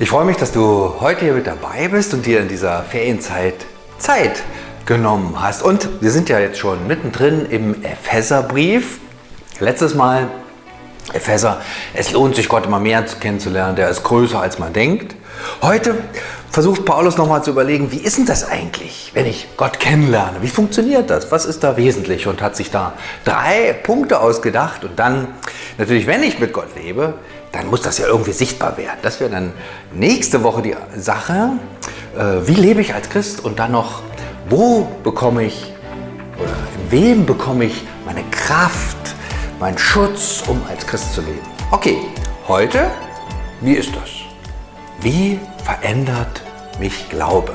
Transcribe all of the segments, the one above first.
Ich freue mich, dass du heute hier mit dabei bist und dir in dieser Ferienzeit Zeit genommen hast. Und wir sind ja jetzt schon mittendrin im Epheserbrief. Letztes Mal Epheser, es lohnt sich Gott immer mehr kennenzulernen, der ist größer als man denkt. Heute versucht Paulus nochmal zu überlegen, wie ist denn das eigentlich, wenn ich Gott kennenlerne? Wie funktioniert das? Was ist da wesentlich? Und hat sich da drei Punkte ausgedacht. Und dann, natürlich, wenn ich mit Gott lebe, dann muss das ja irgendwie sichtbar werden. Das wäre dann nächste Woche die Sache. Äh, wie lebe ich als Christ? Und dann noch, wo bekomme ich oder in wem bekomme ich meine Kraft, meinen Schutz, um als Christ zu leben? Okay, heute, wie ist das? Wie verändert mich Glaube?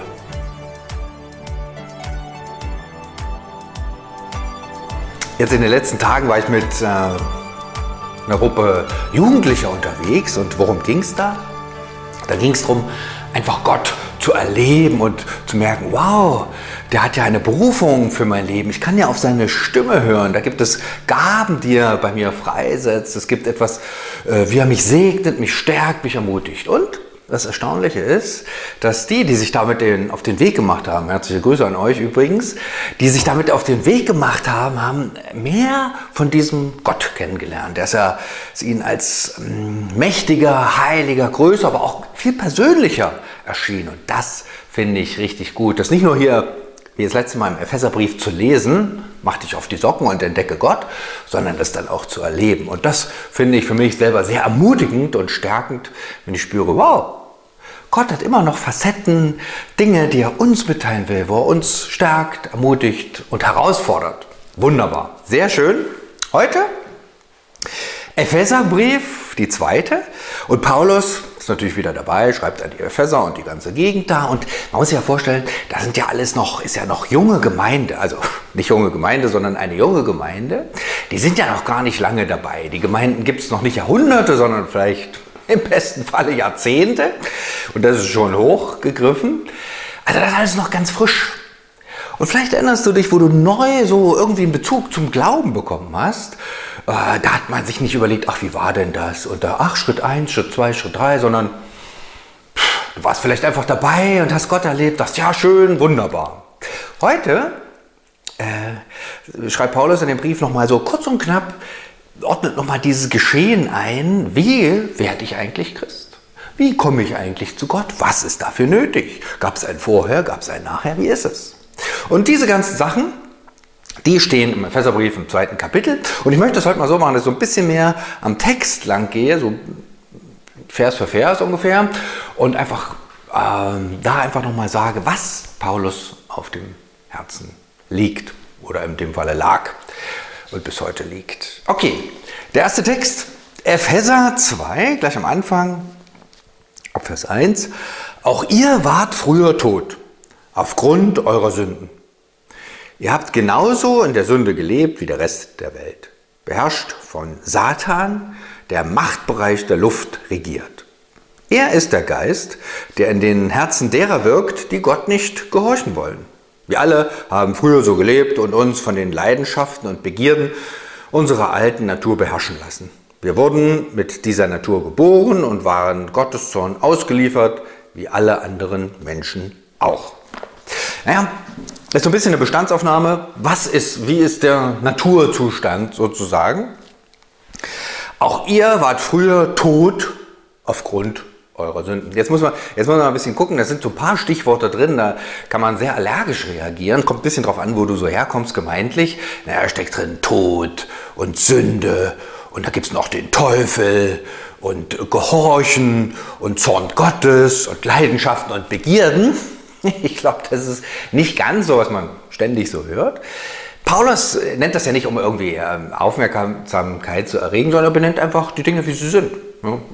Jetzt in den letzten Tagen war ich mit äh, einer Gruppe Jugendlicher unterwegs und worum ging es da? Da ging es darum, einfach Gott zu erleben und zu merken, wow, der hat ja eine Berufung für mein Leben. Ich kann ja auf seine Stimme hören. Da gibt es Gaben, die er bei mir freisetzt. Es gibt etwas, äh, wie er mich segnet, mich stärkt, mich ermutigt. Und das Erstaunliche ist, dass die, die sich damit den, auf den Weg gemacht haben, herzliche Grüße an euch übrigens, die sich damit auf den Weg gemacht haben, haben mehr von diesem Gott kennengelernt. Ja ist ihnen als ähm, mächtiger, heiliger, größer, aber auch viel persönlicher erschienen. Und das finde ich richtig gut. Das nicht nur hier wie das letzte Mal im Epheserbrief zu lesen, mach dich auf die Socken und entdecke Gott, sondern das dann auch zu erleben. Und das finde ich für mich selber sehr ermutigend und stärkend, wenn ich spüre, wow, Gott hat immer noch Facetten, Dinge, die er uns mitteilen will, wo er uns stärkt, ermutigt und herausfordert. Wunderbar, sehr schön. Heute Epheserbrief, die zweite. Und Paulus ist natürlich wieder dabei, schreibt an die Epheser und die ganze Gegend da. Und man muss sich ja vorstellen, da sind ja alles noch, ist ja noch junge Gemeinde. Also nicht junge Gemeinde, sondern eine junge Gemeinde. Die sind ja noch gar nicht lange dabei. Die Gemeinden gibt es noch nicht Jahrhunderte, sondern vielleicht im besten Falle Jahrzehnte. Und das ist schon hochgegriffen. Also das ist alles noch ganz frisch. Und vielleicht erinnerst du dich, wo du neu so irgendwie einen Bezug zum Glauben bekommen hast. Äh, da hat man sich nicht überlegt, ach, wie war denn das? Und da, ach, Schritt 1, Schritt 2, Schritt 3, sondern pff, du warst vielleicht einfach dabei und hast Gott erlebt, das ja schön, wunderbar. Heute äh, schreibt Paulus in dem Brief nochmal so kurz und knapp, ordnet nochmal dieses Geschehen ein, wie werde ich eigentlich Christ? Wie komme ich eigentlich zu Gott? Was ist dafür nötig? Gab es ein Vorher, gab es ein Nachher? Wie ist es? Und diese ganzen Sachen, die stehen im Epheserbrief im zweiten Kapitel. Und ich möchte das heute mal so machen, dass ich so ein bisschen mehr am Text lang gehe, so Vers für Vers ungefähr, und einfach ähm, da einfach nochmal sage, was Paulus auf dem Herzen liegt oder in dem Falle lag und bis heute liegt. Okay, der erste Text, Epheser 2, gleich am Anfang, Vers 1. Auch ihr wart früher tot aufgrund eurer Sünden. Ihr habt genauso in der Sünde gelebt wie der Rest der Welt, beherrscht von Satan, der Machtbereich der Luft regiert. Er ist der Geist, der in den Herzen derer wirkt, die Gott nicht gehorchen wollen. Wir alle haben früher so gelebt und uns von den Leidenschaften und Begierden unserer alten Natur beherrschen lassen. Wir wurden mit dieser Natur geboren und waren Gottes Zorn ausgeliefert, wie alle anderen Menschen auch. Naja, ist so ein bisschen eine Bestandsaufnahme. Was ist, wie ist der Naturzustand sozusagen? Auch ihr wart früher tot aufgrund eurer Sünden. Jetzt muss man, jetzt muss man mal ein bisschen gucken, da sind so ein paar Stichworte drin, da kann man sehr allergisch reagieren. Kommt ein bisschen drauf an, wo du so herkommst, gemeintlich. Naja, steckt drin Tod und Sünde und da gibt es noch den Teufel und Gehorchen und Zorn Gottes und Leidenschaften und Begierden. Ich glaube, das ist nicht ganz so, was man ständig so hört. Paulus nennt das ja nicht, um irgendwie ähm, Aufmerksamkeit zu erregen, sondern er benennt einfach die Dinge, wie sie sind.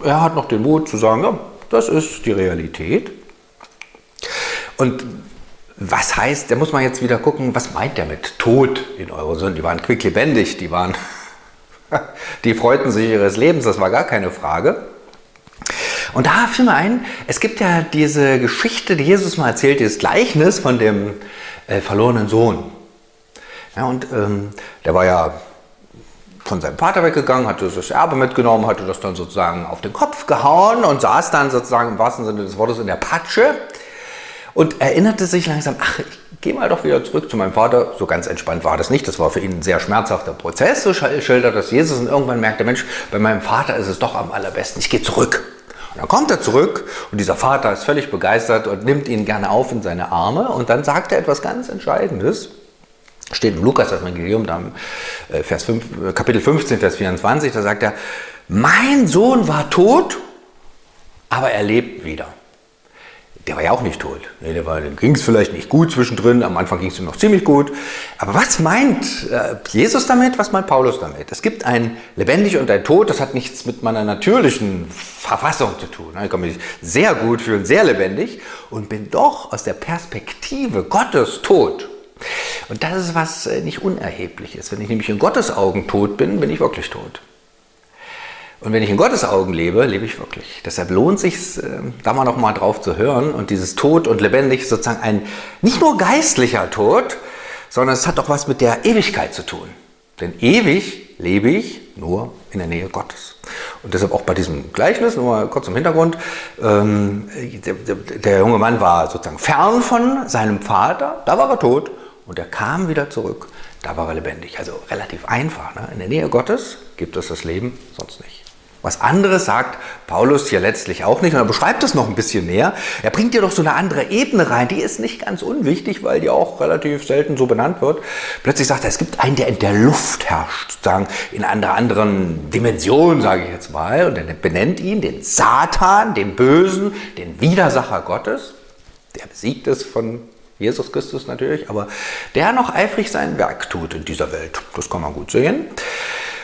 Er hat noch den Mut zu sagen, ja, das ist die Realität. Und was heißt, da muss man jetzt wieder gucken, was meint er mit Tod in eurer Sünden? Die waren quicklebendig, die waren, die freuten sich ihres Lebens, das war gar keine Frage. Und da fiel mir ein, es gibt ja diese Geschichte, die Jesus mal erzählt, dieses Gleichnis von dem äh, verlorenen Sohn. Ja, und ähm, der war ja von seinem Vater weggegangen, hatte das Erbe mitgenommen, hatte das dann sozusagen auf den Kopf gehauen und saß dann sozusagen im wahrsten Sinne des Wortes in der Patsche und erinnerte sich langsam, ach, ich gehe mal doch wieder zurück zu meinem Vater. So ganz entspannt war das nicht. Das war für ihn ein sehr schmerzhafter Prozess, so schildert das Jesus. Und irgendwann merkt der Mensch, bei meinem Vater ist es doch am allerbesten. Ich gehe zurück. Und dann kommt er zurück und dieser Vater ist völlig begeistert und nimmt ihn gerne auf in seine Arme. Und dann sagt er etwas ganz Entscheidendes. Steht im Lukas-Evangelium, äh, Vers 5, äh, Kapitel 15, Vers 24, da sagt er, mein Sohn war tot, aber er lebt wieder der war ja auch nicht tot. Nee, der war, dem ging es vielleicht nicht gut zwischendrin, am Anfang ging es ihm noch ziemlich gut. Aber was meint äh, Jesus damit, was meint Paulus damit? Es gibt ein lebendig und ein Tod, das hat nichts mit meiner natürlichen Verfassung zu tun. Ich kann mich sehr gut fühlen, sehr lebendig und bin doch aus der Perspektive Gottes tot. Und das ist was äh, nicht Unerhebliches. Wenn ich nämlich in Gottes Augen tot bin, bin ich wirklich tot. Und wenn ich in Gottes Augen lebe, lebe ich wirklich. Deshalb lohnt sich, äh, da mal noch mal drauf zu hören. Und dieses Tod und lebendig ist sozusagen ein nicht nur geistlicher Tod, sondern es hat auch was mit der Ewigkeit zu tun. Denn ewig lebe ich nur in der Nähe Gottes. Und deshalb auch bei diesem Gleichnis, nur mal kurz im Hintergrund, ähm, der, der, der junge Mann war sozusagen fern von seinem Vater, da war er tot und er kam wieder zurück, da war er lebendig. Also relativ einfach. Ne? In der Nähe Gottes gibt es das Leben, sonst nicht. Was anderes sagt Paulus hier letztlich auch nicht und er beschreibt es noch ein bisschen mehr. Er bringt dir doch so eine andere Ebene rein, die ist nicht ganz unwichtig, weil die auch relativ selten so benannt wird. Plötzlich sagt er, es gibt einen, der in der Luft herrscht, sozusagen in einer anderen Dimension, sage ich jetzt mal, und er benennt ihn, den Satan, den Bösen, den Widersacher Gottes. Der besiegt es von Jesus Christus natürlich, aber der noch eifrig sein Werk tut in dieser Welt. Das kann man gut sehen.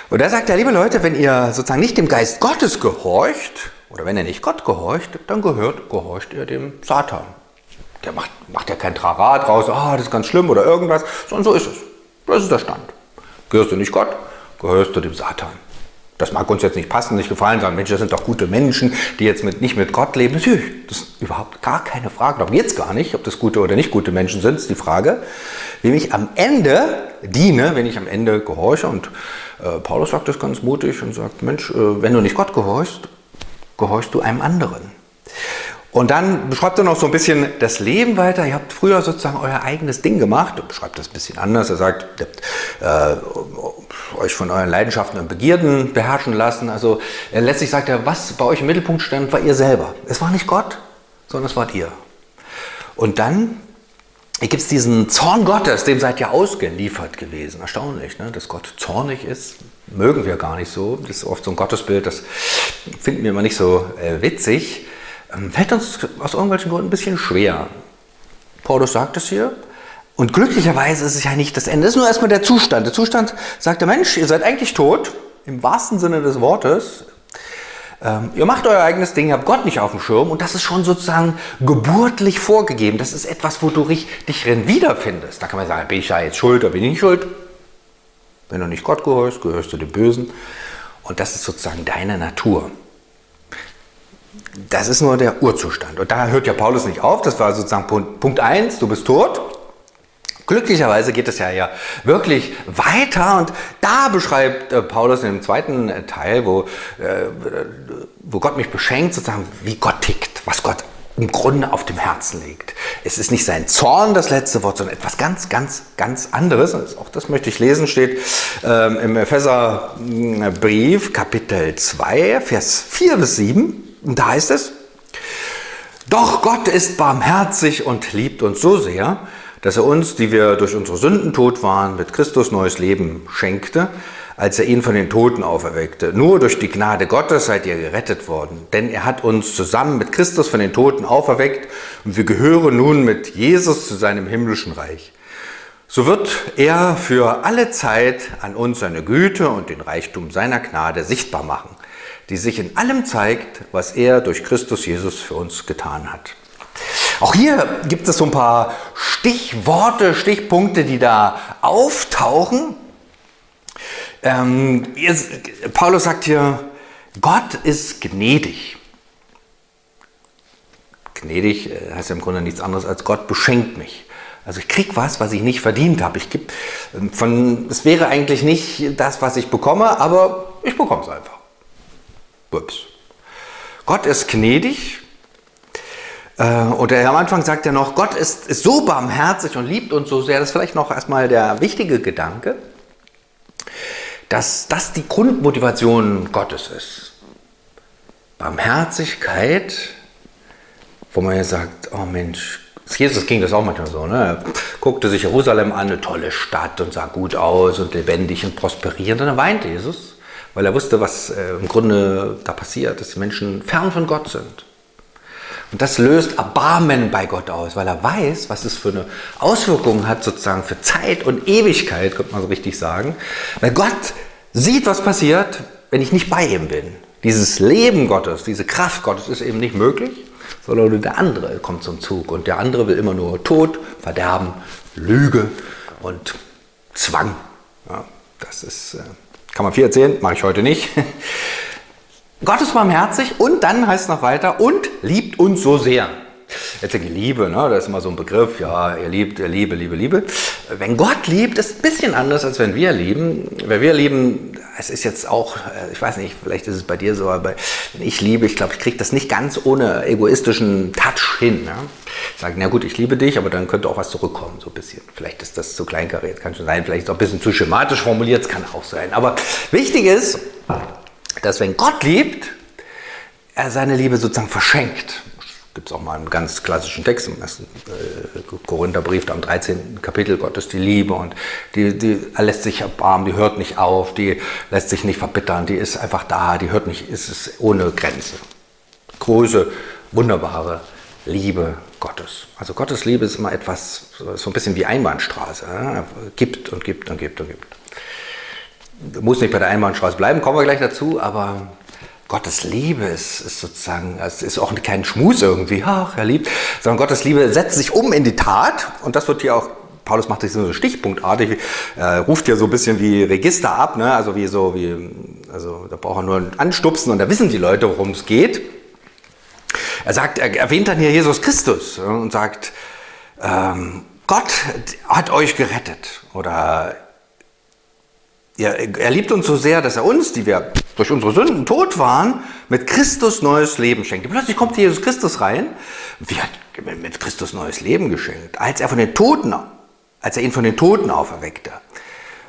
Und da sagt er, liebe Leute, wenn ihr sozusagen nicht dem Geist Gottes gehorcht, oder wenn ihr nicht Gott gehorcht, dann gehört, gehorcht ihr dem Satan. Der macht, macht ja kein Trara draus, ah, das ist ganz schlimm oder irgendwas, sondern so ist es. Das ist der Stand. Gehörst du nicht Gott, gehörst du dem Satan. Das mag uns jetzt nicht passen, nicht gefallen, sagen, Mensch, das sind doch gute Menschen, die jetzt mit, nicht mit Gott leben. Natürlich, das ist überhaupt gar keine Frage. Darum geht es gar nicht, ob das gute oder nicht gute Menschen sind, ist die Frage. Wem ich am Ende diene, wenn ich am Ende gehorche. Und äh, Paulus sagt das ganz mutig und sagt, Mensch, äh, wenn du nicht Gott gehorchst, gehorchst du einem anderen. Und dann beschreibt er noch so ein bisschen das Leben weiter. Ihr habt früher sozusagen euer eigenes Ding gemacht. Er beschreibt das ein bisschen anders. Er sagt, ihr habt äh, euch von euren Leidenschaften und Begierden beherrschen lassen. Also er letztlich sagt er, was bei euch im Mittelpunkt stand, war ihr selber. Es war nicht Gott, sondern es wart ihr. Und dann gibt es diesen Zorn Gottes, dem seid ihr ausgeliefert gewesen. Erstaunlich, ne? dass Gott zornig ist. Mögen wir gar nicht so. Das ist oft so ein Gottesbild, das finden wir immer nicht so äh, witzig. Ähm, fällt uns aus irgendwelchen Gründen ein bisschen schwer. Paulus sagt es hier. Und glücklicherweise ist es ja nicht das Ende. Das ist nur erstmal der Zustand. Der Zustand sagt der Mensch, ihr seid eigentlich tot, im wahrsten Sinne des Wortes. Ähm, ihr macht euer eigenes Ding, ihr habt Gott nicht auf dem Schirm und das ist schon sozusagen geburtlich vorgegeben. Das ist etwas, wo du dich drin wiederfindest. Da kann man sagen, bin ich da jetzt schuld oder bin ich nicht schuld? Wenn du nicht Gott gehörst, gehörst du dem Bösen. Und das ist sozusagen deine Natur. Das ist nur der Urzustand. Und da hört ja Paulus nicht auf. Das war sozusagen Punkt, Punkt 1, du bist tot. Glücklicherweise geht es ja, ja wirklich weiter und da beschreibt äh, Paulus in dem zweiten äh, Teil, wo, äh, wo Gott mich beschenkt, sozusagen, wie Gott tickt, was Gott im Grunde auf dem Herzen liegt. Es ist nicht sein Zorn das letzte Wort, sondern etwas ganz, ganz, ganz anderes. Und auch das möchte ich lesen, steht ähm, im Epheserbrief, Kapitel 2, Vers 4 bis 7. Und da heißt es, doch Gott ist barmherzig und liebt uns so sehr, dass er uns, die wir durch unsere Sünden tot waren, mit Christus neues Leben schenkte, als er ihn von den Toten auferweckte. Nur durch die Gnade Gottes seid ihr gerettet worden, denn er hat uns zusammen mit Christus von den Toten auferweckt und wir gehören nun mit Jesus zu seinem himmlischen Reich. So wird er für alle Zeit an uns seine Güte und den Reichtum seiner Gnade sichtbar machen die sich in allem zeigt, was er durch Christus Jesus für uns getan hat. Auch hier gibt es so ein paar Stichworte, Stichpunkte, die da auftauchen. Ähm, Paulus sagt hier, Gott ist gnädig. Gnädig äh, heißt ja im Grunde nichts anderes als Gott beschenkt mich. Also ich krieg was, was ich nicht verdient habe. Ich geb, ähm, von, es wäre eigentlich nicht das, was ich bekomme, aber ich bekomme es einfach. Ups. Gott ist gnädig. Äh, und er am Anfang sagt er noch, Gott ist, ist so barmherzig und liebt uns so sehr. Das ist vielleicht noch erstmal der wichtige Gedanke, dass das die Grundmotivation Gottes ist. Barmherzigkeit, wo man ja sagt, oh Mensch, Jesus ging das auch manchmal so. Ne? Er guckte sich Jerusalem an, eine tolle Stadt und sah gut aus und lebendig und prosperierend. Und dann weinte Jesus, weil er wusste, was äh, im Grunde da passiert, dass die Menschen fern von Gott sind. Und das löst Erbarmen bei Gott aus, weil er weiß, was es für eine Auswirkung hat, sozusagen für Zeit und Ewigkeit, könnte man so richtig sagen. Weil Gott sieht, was passiert, wenn ich nicht bei ihm bin. Dieses Leben Gottes, diese Kraft Gottes ist eben nicht möglich sondern der andere kommt zum Zug. Und der andere will immer nur Tod, Verderben, Lüge und Zwang. Ja, das ist, äh, kann man viel erzählen, mache ich heute nicht. Gott ist barmherzig und dann heißt es noch weiter und liebt uns so sehr. Jetzt die Liebe, ne? das ist immer so ein Begriff, ja, ihr liebt, ihr Liebe, Liebe, Liebe. Wenn Gott liebt, ist ein bisschen anders, als wenn wir lieben. Wenn wir lieben, es ist jetzt auch, äh, ich weiß nicht, vielleicht ist es bei dir so, aber wenn ich liebe, ich glaube, ich kriege das nicht ganz ohne egoistischen Touch hin. Ja? Ich sage, na gut, ich liebe dich, aber dann könnte auch was zurückkommen, so ein bisschen. Vielleicht ist das zu kleinkariert, kann schon sein, vielleicht auch ein bisschen zu schematisch formuliert, es kann auch sein. Aber wichtig ist, dass wenn Gott liebt, er seine Liebe sozusagen verschenkt gibt es auch mal einen ganz klassischen Text im ersten äh, Korintherbrief, am 13. Kapitel, Gott ist die Liebe und die, die lässt sich erbarmen, die hört nicht auf, die lässt sich nicht verbittern, die ist einfach da, die hört nicht, ist es ohne Grenze. Große, wunderbare Liebe Gottes. Also Gottes Liebe ist immer etwas, so ein bisschen wie Einbahnstraße. Ja? Gibt und gibt und gibt und gibt. Muss nicht bei der Einbahnstraße bleiben, kommen wir gleich dazu, aber Gottes Liebe ist, ist, sozusagen, es ist auch kein Schmus irgendwie, ach, er liebt, sondern Gottes Liebe setzt sich um in die Tat und das wird hier auch, Paulus macht sich so stichpunktartig, äh, ruft ja so ein bisschen wie Register ab, ne? also wie so, wie, also da braucht er nur anstupsen und da wissen die Leute, worum es geht. Er sagt, er erwähnt dann hier Jesus Christus und sagt, ähm, Gott hat euch gerettet oder er, er liebt uns so sehr, dass er uns, die wir durch unsere Sünden tot waren, mit Christus neues Leben schenkt. Plötzlich kommt Jesus Christus rein. Wie hat mit Christus neues Leben geschenkt? Als er von den Toten, als er ihn von den Toten auferweckte.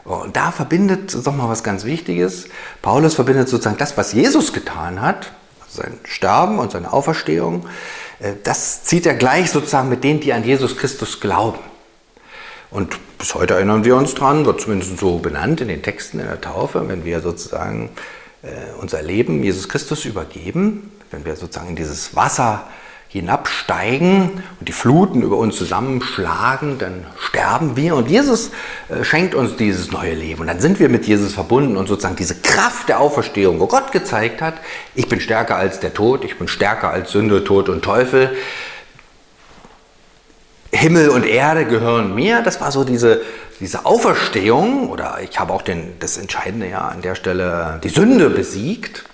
Und da verbindet doch mal was ganz Wichtiges. Paulus verbindet sozusagen das, was Jesus getan hat, also sein Sterben und seine Auferstehung, äh, das zieht er gleich sozusagen mit denen, die an Jesus Christus glauben. Und bis heute erinnern wir uns dran, wird zumindest so benannt in den Texten in der Taufe, wenn wir sozusagen äh, unser Leben Jesus Christus übergeben, wenn wir sozusagen in dieses Wasser hinabsteigen und die Fluten über uns zusammenschlagen, dann sterben wir und Jesus äh, schenkt uns dieses neue Leben. Und dann sind wir mit Jesus verbunden und sozusagen diese Kraft der Auferstehung, wo Gott gezeigt hat, ich bin stärker als der Tod, ich bin stärker als Sünde, Tod und Teufel, Himmel und Erde gehören mir. Das war so diese, diese Auferstehung oder ich habe auch den, das Entscheidende ja an der Stelle, die Sünde besiegt.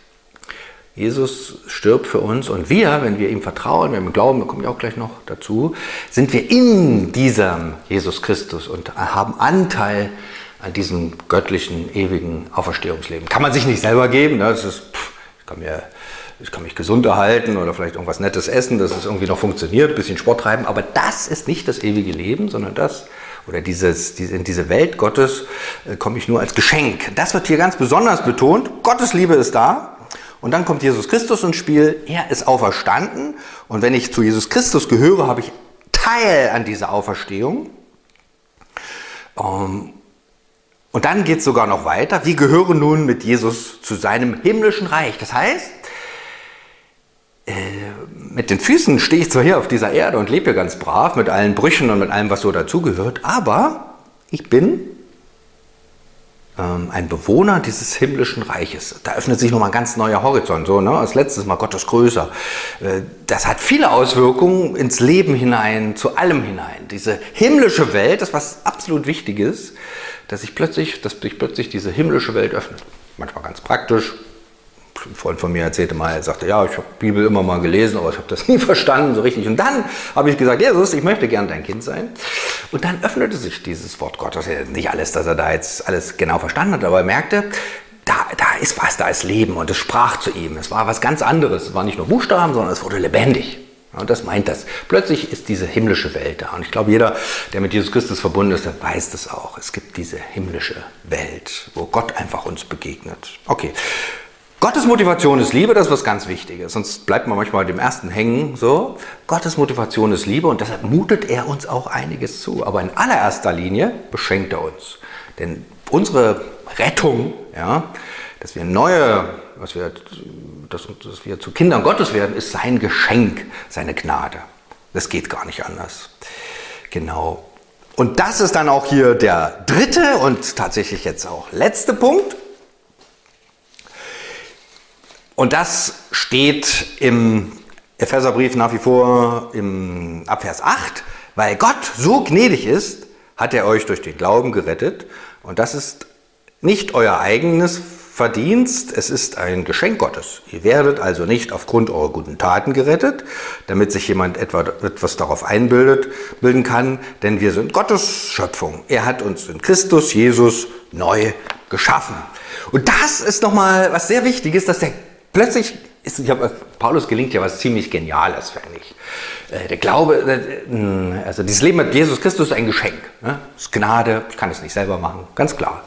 Jesus stirbt für uns und wir, wenn wir ihm vertrauen, wenn wir glauben, da komme ich auch gleich noch dazu, sind wir in diesem Jesus Christus und haben Anteil an diesem göttlichen, ewigen Auferstehungsleben. Kann man sich nicht selber geben, ne? das ist, pff, ich kann mir ich kann mich gesund erhalten oder vielleicht irgendwas Nettes essen, dass es irgendwie noch funktioniert, ein bisschen Sport treiben, aber das ist nicht das ewige Leben, sondern das oder dieses, diese, in diese Welt Gottes äh, komme ich nur als Geschenk. Das wird hier ganz besonders betont. Gottes Liebe ist da. Und dann kommt Jesus Christus ins Spiel. Er ist auferstanden. Und wenn ich zu Jesus Christus gehöre, habe ich Teil an dieser Auferstehung. Ähm, und dann geht es sogar noch weiter. Wir gehören nun mit Jesus zu seinem himmlischen Reich. Das heißt, äh, mit den Füßen stehe ich zwar hier auf dieser Erde und lebe hier ganz brav mit allen Brüchen und mit allem, was so dazugehört, aber ich bin ähm, ein Bewohner dieses himmlischen Reiches. Da öffnet sich nochmal ein ganz neuer Horizont. So, ne? Als letztes Mal Gott ist größer. Äh, das hat viele Auswirkungen ins Leben hinein, zu allem hinein. Diese himmlische Welt, das was absolut wichtig ist, dass sich plötzlich, dass sich plötzlich diese himmlische Welt öffnet. Manchmal ganz praktisch, ein Freund von mir erzählte mal, er sagte, ja, ich habe Bibel immer mal gelesen, aber ich habe das nie verstanden so richtig. Und dann habe ich gesagt, Jesus, ich möchte gern dein Kind sein. Und dann öffnete sich dieses Wort Gottes. Nicht alles, dass er da jetzt alles genau verstanden hat, aber er merkte, da, da ist was, da ist Leben und es sprach zu ihm. Es war was ganz anderes. Es war nicht nur Buchstaben, sondern es wurde lebendig. Und das meint das. Plötzlich ist diese himmlische Welt da. Und ich glaube, jeder, der mit Jesus Christus verbunden ist, der weiß das auch. Es gibt diese himmlische Welt, wo Gott einfach uns begegnet. Okay. Gottes Motivation ist Liebe, das ist was ganz Wichtiges. Sonst bleibt man manchmal dem ersten hängen. So, Gottes Motivation ist Liebe und deshalb mutet er uns auch einiges zu. Aber in allererster Linie beschenkt er uns. Denn unsere Rettung, ja, dass wir neue, was wir, dass, dass wir zu Kindern Gottes werden, ist sein Geschenk, seine Gnade. Das geht gar nicht anders. Genau. Und das ist dann auch hier der dritte und tatsächlich jetzt auch letzte Punkt. Und das steht im Epheserbrief nach wie vor im Abvers 8, weil Gott so gnädig ist, hat er euch durch den Glauben gerettet. Und das ist nicht euer eigenes Verdienst, es ist ein Geschenk Gottes. Ihr werdet also nicht aufgrund eurer guten Taten gerettet, damit sich jemand etwa etwas darauf einbildet, bilden kann, denn wir sind Gottes Schöpfung. Er hat uns in Christus Jesus neu geschaffen. Und das ist nochmal was sehr Wichtiges, dass der plötzlich ist, ich habe, Paulus gelingt ja was ziemlich Geniales, finde ich. Äh, der Glaube, äh, also dieses Leben mit Jesus Christus ist ein Geschenk. Ne? Das ist Gnade, ich kann es nicht selber machen, ganz klar.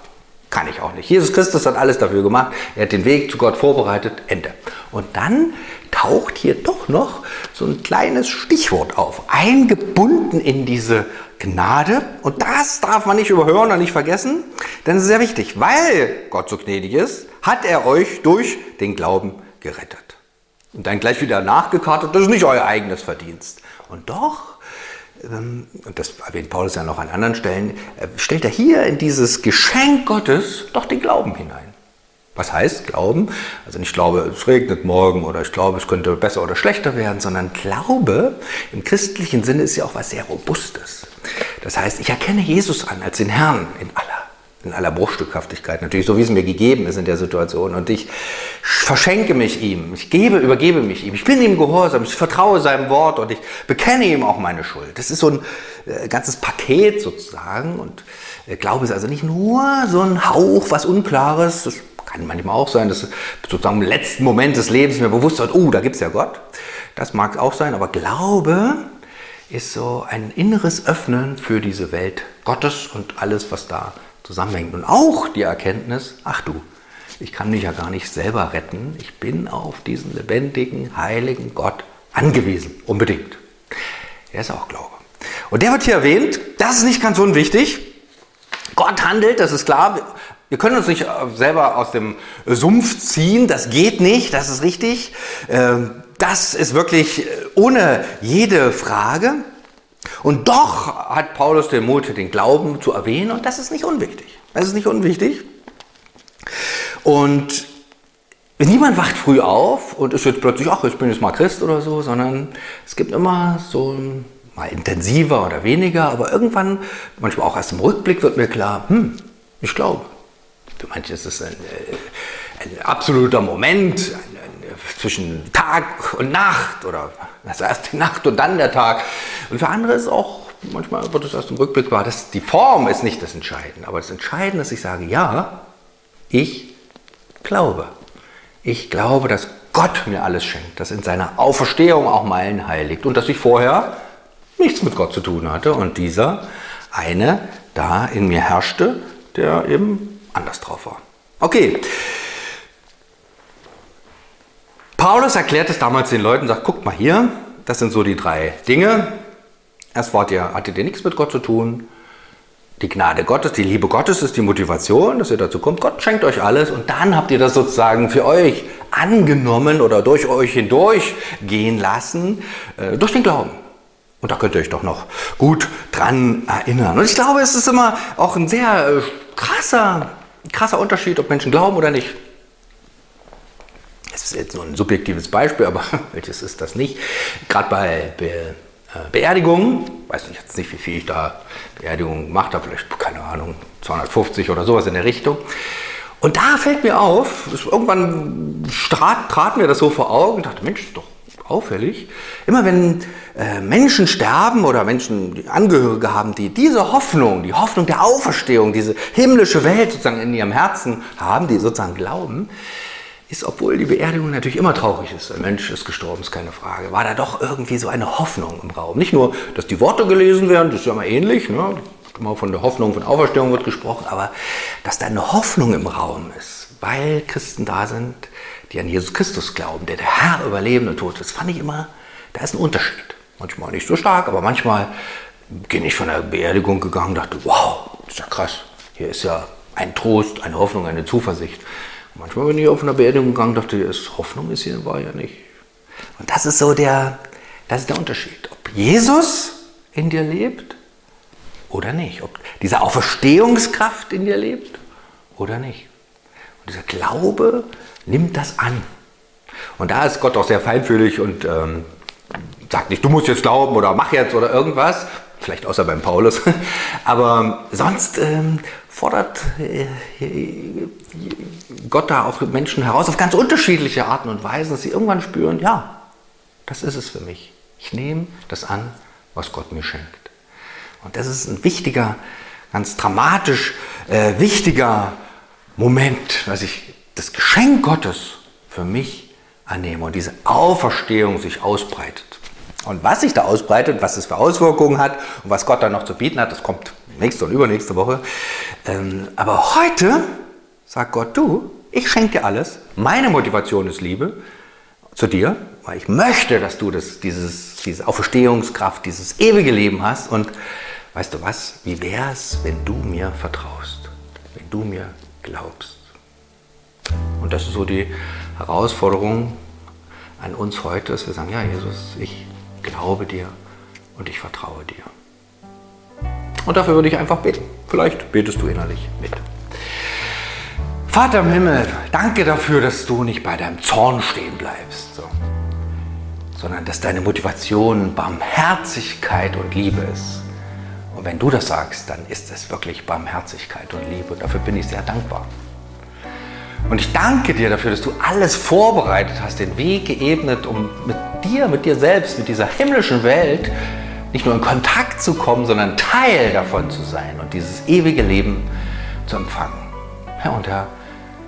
Kann ich auch nicht. Jesus Christus hat alles dafür gemacht. Er hat den Weg zu Gott vorbereitet. Ende. Und dann taucht hier doch noch so ein kleines Stichwort auf. Eingebunden in diese Gnade. Und das darf man nicht überhören und nicht vergessen, denn es ist sehr wichtig. Weil Gott so gnädig ist, hat er euch durch den Glauben gerettet. Und dann gleich wieder nachgekartet, das ist nicht euer eigenes Verdienst. Und doch ähm, und das erwähnt Paulus ja noch an anderen Stellen, äh, stellt er hier in dieses Geschenk Gottes doch den Glauben hinein. Was heißt Glauben? Also nicht Glaube, es regnet morgen oder ich glaube, es könnte besser oder schlechter werden, sondern Glaube im christlichen Sinne ist ja auch was sehr Robustes. Das heißt, ich erkenne Jesus an als den Herrn in aller in aller Bruchstückhaftigkeit natürlich, so wie es mir gegeben ist in der Situation. Und ich verschenke mich ihm, ich gebe, übergebe mich ihm, ich bin ihm gehorsam, ich vertraue seinem Wort und ich bekenne ihm auch meine Schuld. Das ist so ein äh, ganzes Paket sozusagen. Und äh, Glaube ist also nicht nur so ein Hauch, was Unklares, das kann manchmal auch sein, dass sozusagen im letzten Moment des Lebens mir bewusst wird, oh, da gibt es ja Gott. Das mag auch sein, aber Glaube ist so ein inneres Öffnen für diese Welt Gottes und alles, was da zusammenhängt. Und auch die Erkenntnis, ach du, ich kann mich ja gar nicht selber retten, ich bin auf diesen lebendigen, heiligen Gott angewiesen, unbedingt. Er ist auch Glaube. Und der wird hier erwähnt, das ist nicht ganz unwichtig. Gott handelt, das ist klar. Wir können uns nicht selber aus dem Sumpf ziehen, das geht nicht, das ist richtig. Ähm, das ist wirklich ohne jede Frage. Und doch hat Paulus den Mut, den Glauben zu erwähnen und das ist nicht unwichtig. Das ist nicht unwichtig. Und niemand wacht früh auf und ist jetzt plötzlich, ach, ich bin jetzt mal Christ oder so, sondern es gibt immer so mal intensiver oder weniger, aber irgendwann, manchmal auch erst im Rückblick wird mir klar, hm, ich glaube. Meinst, es ist ein, äh, ein absoluter Moment, ein, zwischen Tag und Nacht oder das erst die Nacht und dann der Tag. Und für andere ist auch, manchmal wird es erst im Rückblick wahr, dass die Form ist nicht das Entscheidende. Aber das Entscheidende ist, dass ich sage, ja, ich glaube. Ich glaube, dass Gott mir alles schenkt, dass in seiner Auferstehung auch Meilen heiligt und dass ich vorher nichts mit Gott zu tun hatte und dieser eine da in mir herrschte, der eben anders drauf war. Okay, Paulus erklärt es damals den Leuten, sagt, guckt mal hier, das sind so die drei Dinge. Erst wart ihr, hattet ihr nichts mit Gott zu tun. Die Gnade Gottes, die Liebe Gottes ist die Motivation, dass ihr dazu kommt. Gott schenkt euch alles und dann habt ihr das sozusagen für euch angenommen oder durch euch hindurch gehen lassen, äh, durch den Glauben. Und da könnt ihr euch doch noch gut dran erinnern. Und ich glaube, es ist immer auch ein sehr äh, krasser, krasser Unterschied, ob Menschen glauben oder nicht. Das ist jetzt nur ein subjektives Beispiel, aber welches ist das nicht? Gerade bei Be äh, Beerdigungen, weiß nicht jetzt nicht, wie viel ich da Beerdigungen gemacht habe, vielleicht, keine Ahnung, 250 oder sowas in der Richtung. Und da fällt mir auf, irgendwann trat, mir das so vor Augen, dachte, Mensch, ist doch auffällig. Immer wenn äh, Menschen sterben oder Menschen die Angehörige haben, die diese Hoffnung, die Hoffnung der Auferstehung, diese himmlische Welt sozusagen in ihrem Herzen haben, die sozusagen glauben, ist, obwohl die Beerdigung natürlich immer traurig ist, ein Mensch ist gestorben, ist keine Frage, war da doch irgendwie so eine Hoffnung im Raum. Nicht nur, dass die Worte gelesen werden, das ist ja immer ähnlich, ne? immer von der Hoffnung von Auferstehung wird gesprochen, aber dass da eine Hoffnung im Raum ist, weil Christen da sind, die an Jesus Christus glauben, der der Herr über Leben und Tod ist, fand ich immer, da ist ein Unterschied. Manchmal nicht so stark, aber manchmal bin ich von der Beerdigung gegangen und dachte, wow, ist ja krass, hier ist ja ein Trost, eine Hoffnung, eine Zuversicht. Manchmal bin ich auf einer Beerdigung gegangen und dachte, Hoffnung ist hier, war ja nicht. Und das ist so der, das ist der Unterschied. Ob Jesus in dir lebt oder nicht. Ob diese Auferstehungskraft in dir lebt oder nicht. Und dieser Glaube nimmt das an. Und da ist Gott auch sehr feinfühlig und ähm, sagt nicht, du musst jetzt glauben oder mach jetzt oder irgendwas. Vielleicht außer beim Paulus. Aber sonst ähm, fordert äh, Gott da auch Menschen heraus auf ganz unterschiedliche Arten und Weisen, dass sie irgendwann spüren, ja, das ist es für mich. Ich nehme das an, was Gott mir schenkt. Und das ist ein wichtiger, ganz dramatisch äh, wichtiger Moment, dass ich das Geschenk Gottes für mich annehme und diese Auferstehung sich ausbreitet. Und was sich da ausbreitet, was es für Auswirkungen hat und was Gott dann noch zu bieten hat, das kommt nächste und übernächste Woche. Ähm, aber heute sagt Gott, du, ich schenke dir alles. Meine Motivation ist Liebe zu dir, weil ich möchte, dass du das, dieses, diese Auferstehungskraft, dieses ewige Leben hast. Und weißt du was, wie wäre es, wenn du mir vertraust, wenn du mir glaubst? Und das ist so die Herausforderung an uns heute, dass wir sagen, ja Jesus, ich glaube dir und ich vertraue dir. Und dafür würde ich einfach beten. Vielleicht betest du innerlich mit. Vater im Himmel, danke dafür, dass du nicht bei deinem Zorn stehen bleibst, so, sondern dass deine Motivation Barmherzigkeit und Liebe ist. Und wenn du das sagst, dann ist es wirklich Barmherzigkeit und Liebe. Und dafür bin ich sehr dankbar. Und ich danke dir dafür, dass du alles vorbereitet hast, den Weg geebnet, um mit dir, mit dir selbst, mit dieser himmlischen Welt nicht nur in Kontakt zu kommen, sondern Teil davon zu sein und dieses ewige Leben zu empfangen. Herr und Herr,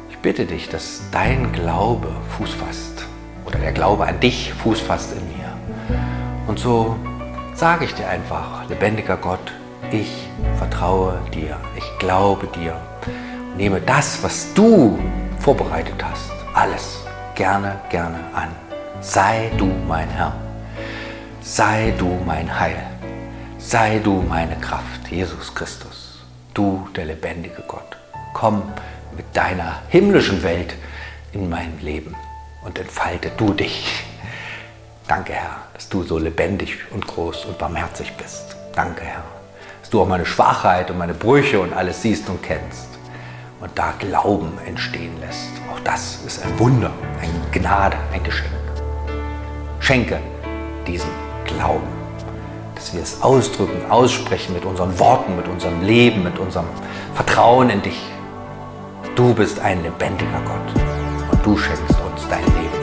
ich bitte dich, dass dein Glaube Fuß fasst oder der Glaube an dich Fuß fasst in mir. Und so sage ich dir einfach, lebendiger Gott, ich vertraue dir, ich glaube dir, nehme das, was du vorbereitet hast. Alles gerne, gerne an. Sei du mein Herr. Sei du mein Heil. Sei du meine Kraft, Jesus Christus. Du, der lebendige Gott. Komm mit deiner himmlischen Welt in mein Leben und entfalte du dich. Danke, Herr, dass du so lebendig und groß und barmherzig bist. Danke, Herr, dass du auch meine Schwachheit und meine Brüche und alles siehst und kennst und da Glauben entstehen lässt. Auch das ist ein Wunder, eine Gnade, ein Geschenk. Schenke diesen Glauben, dass wir es ausdrücken, aussprechen mit unseren Worten, mit unserem Leben, mit unserem Vertrauen in dich. Du bist ein lebendiger Gott und du schenkst uns dein Leben.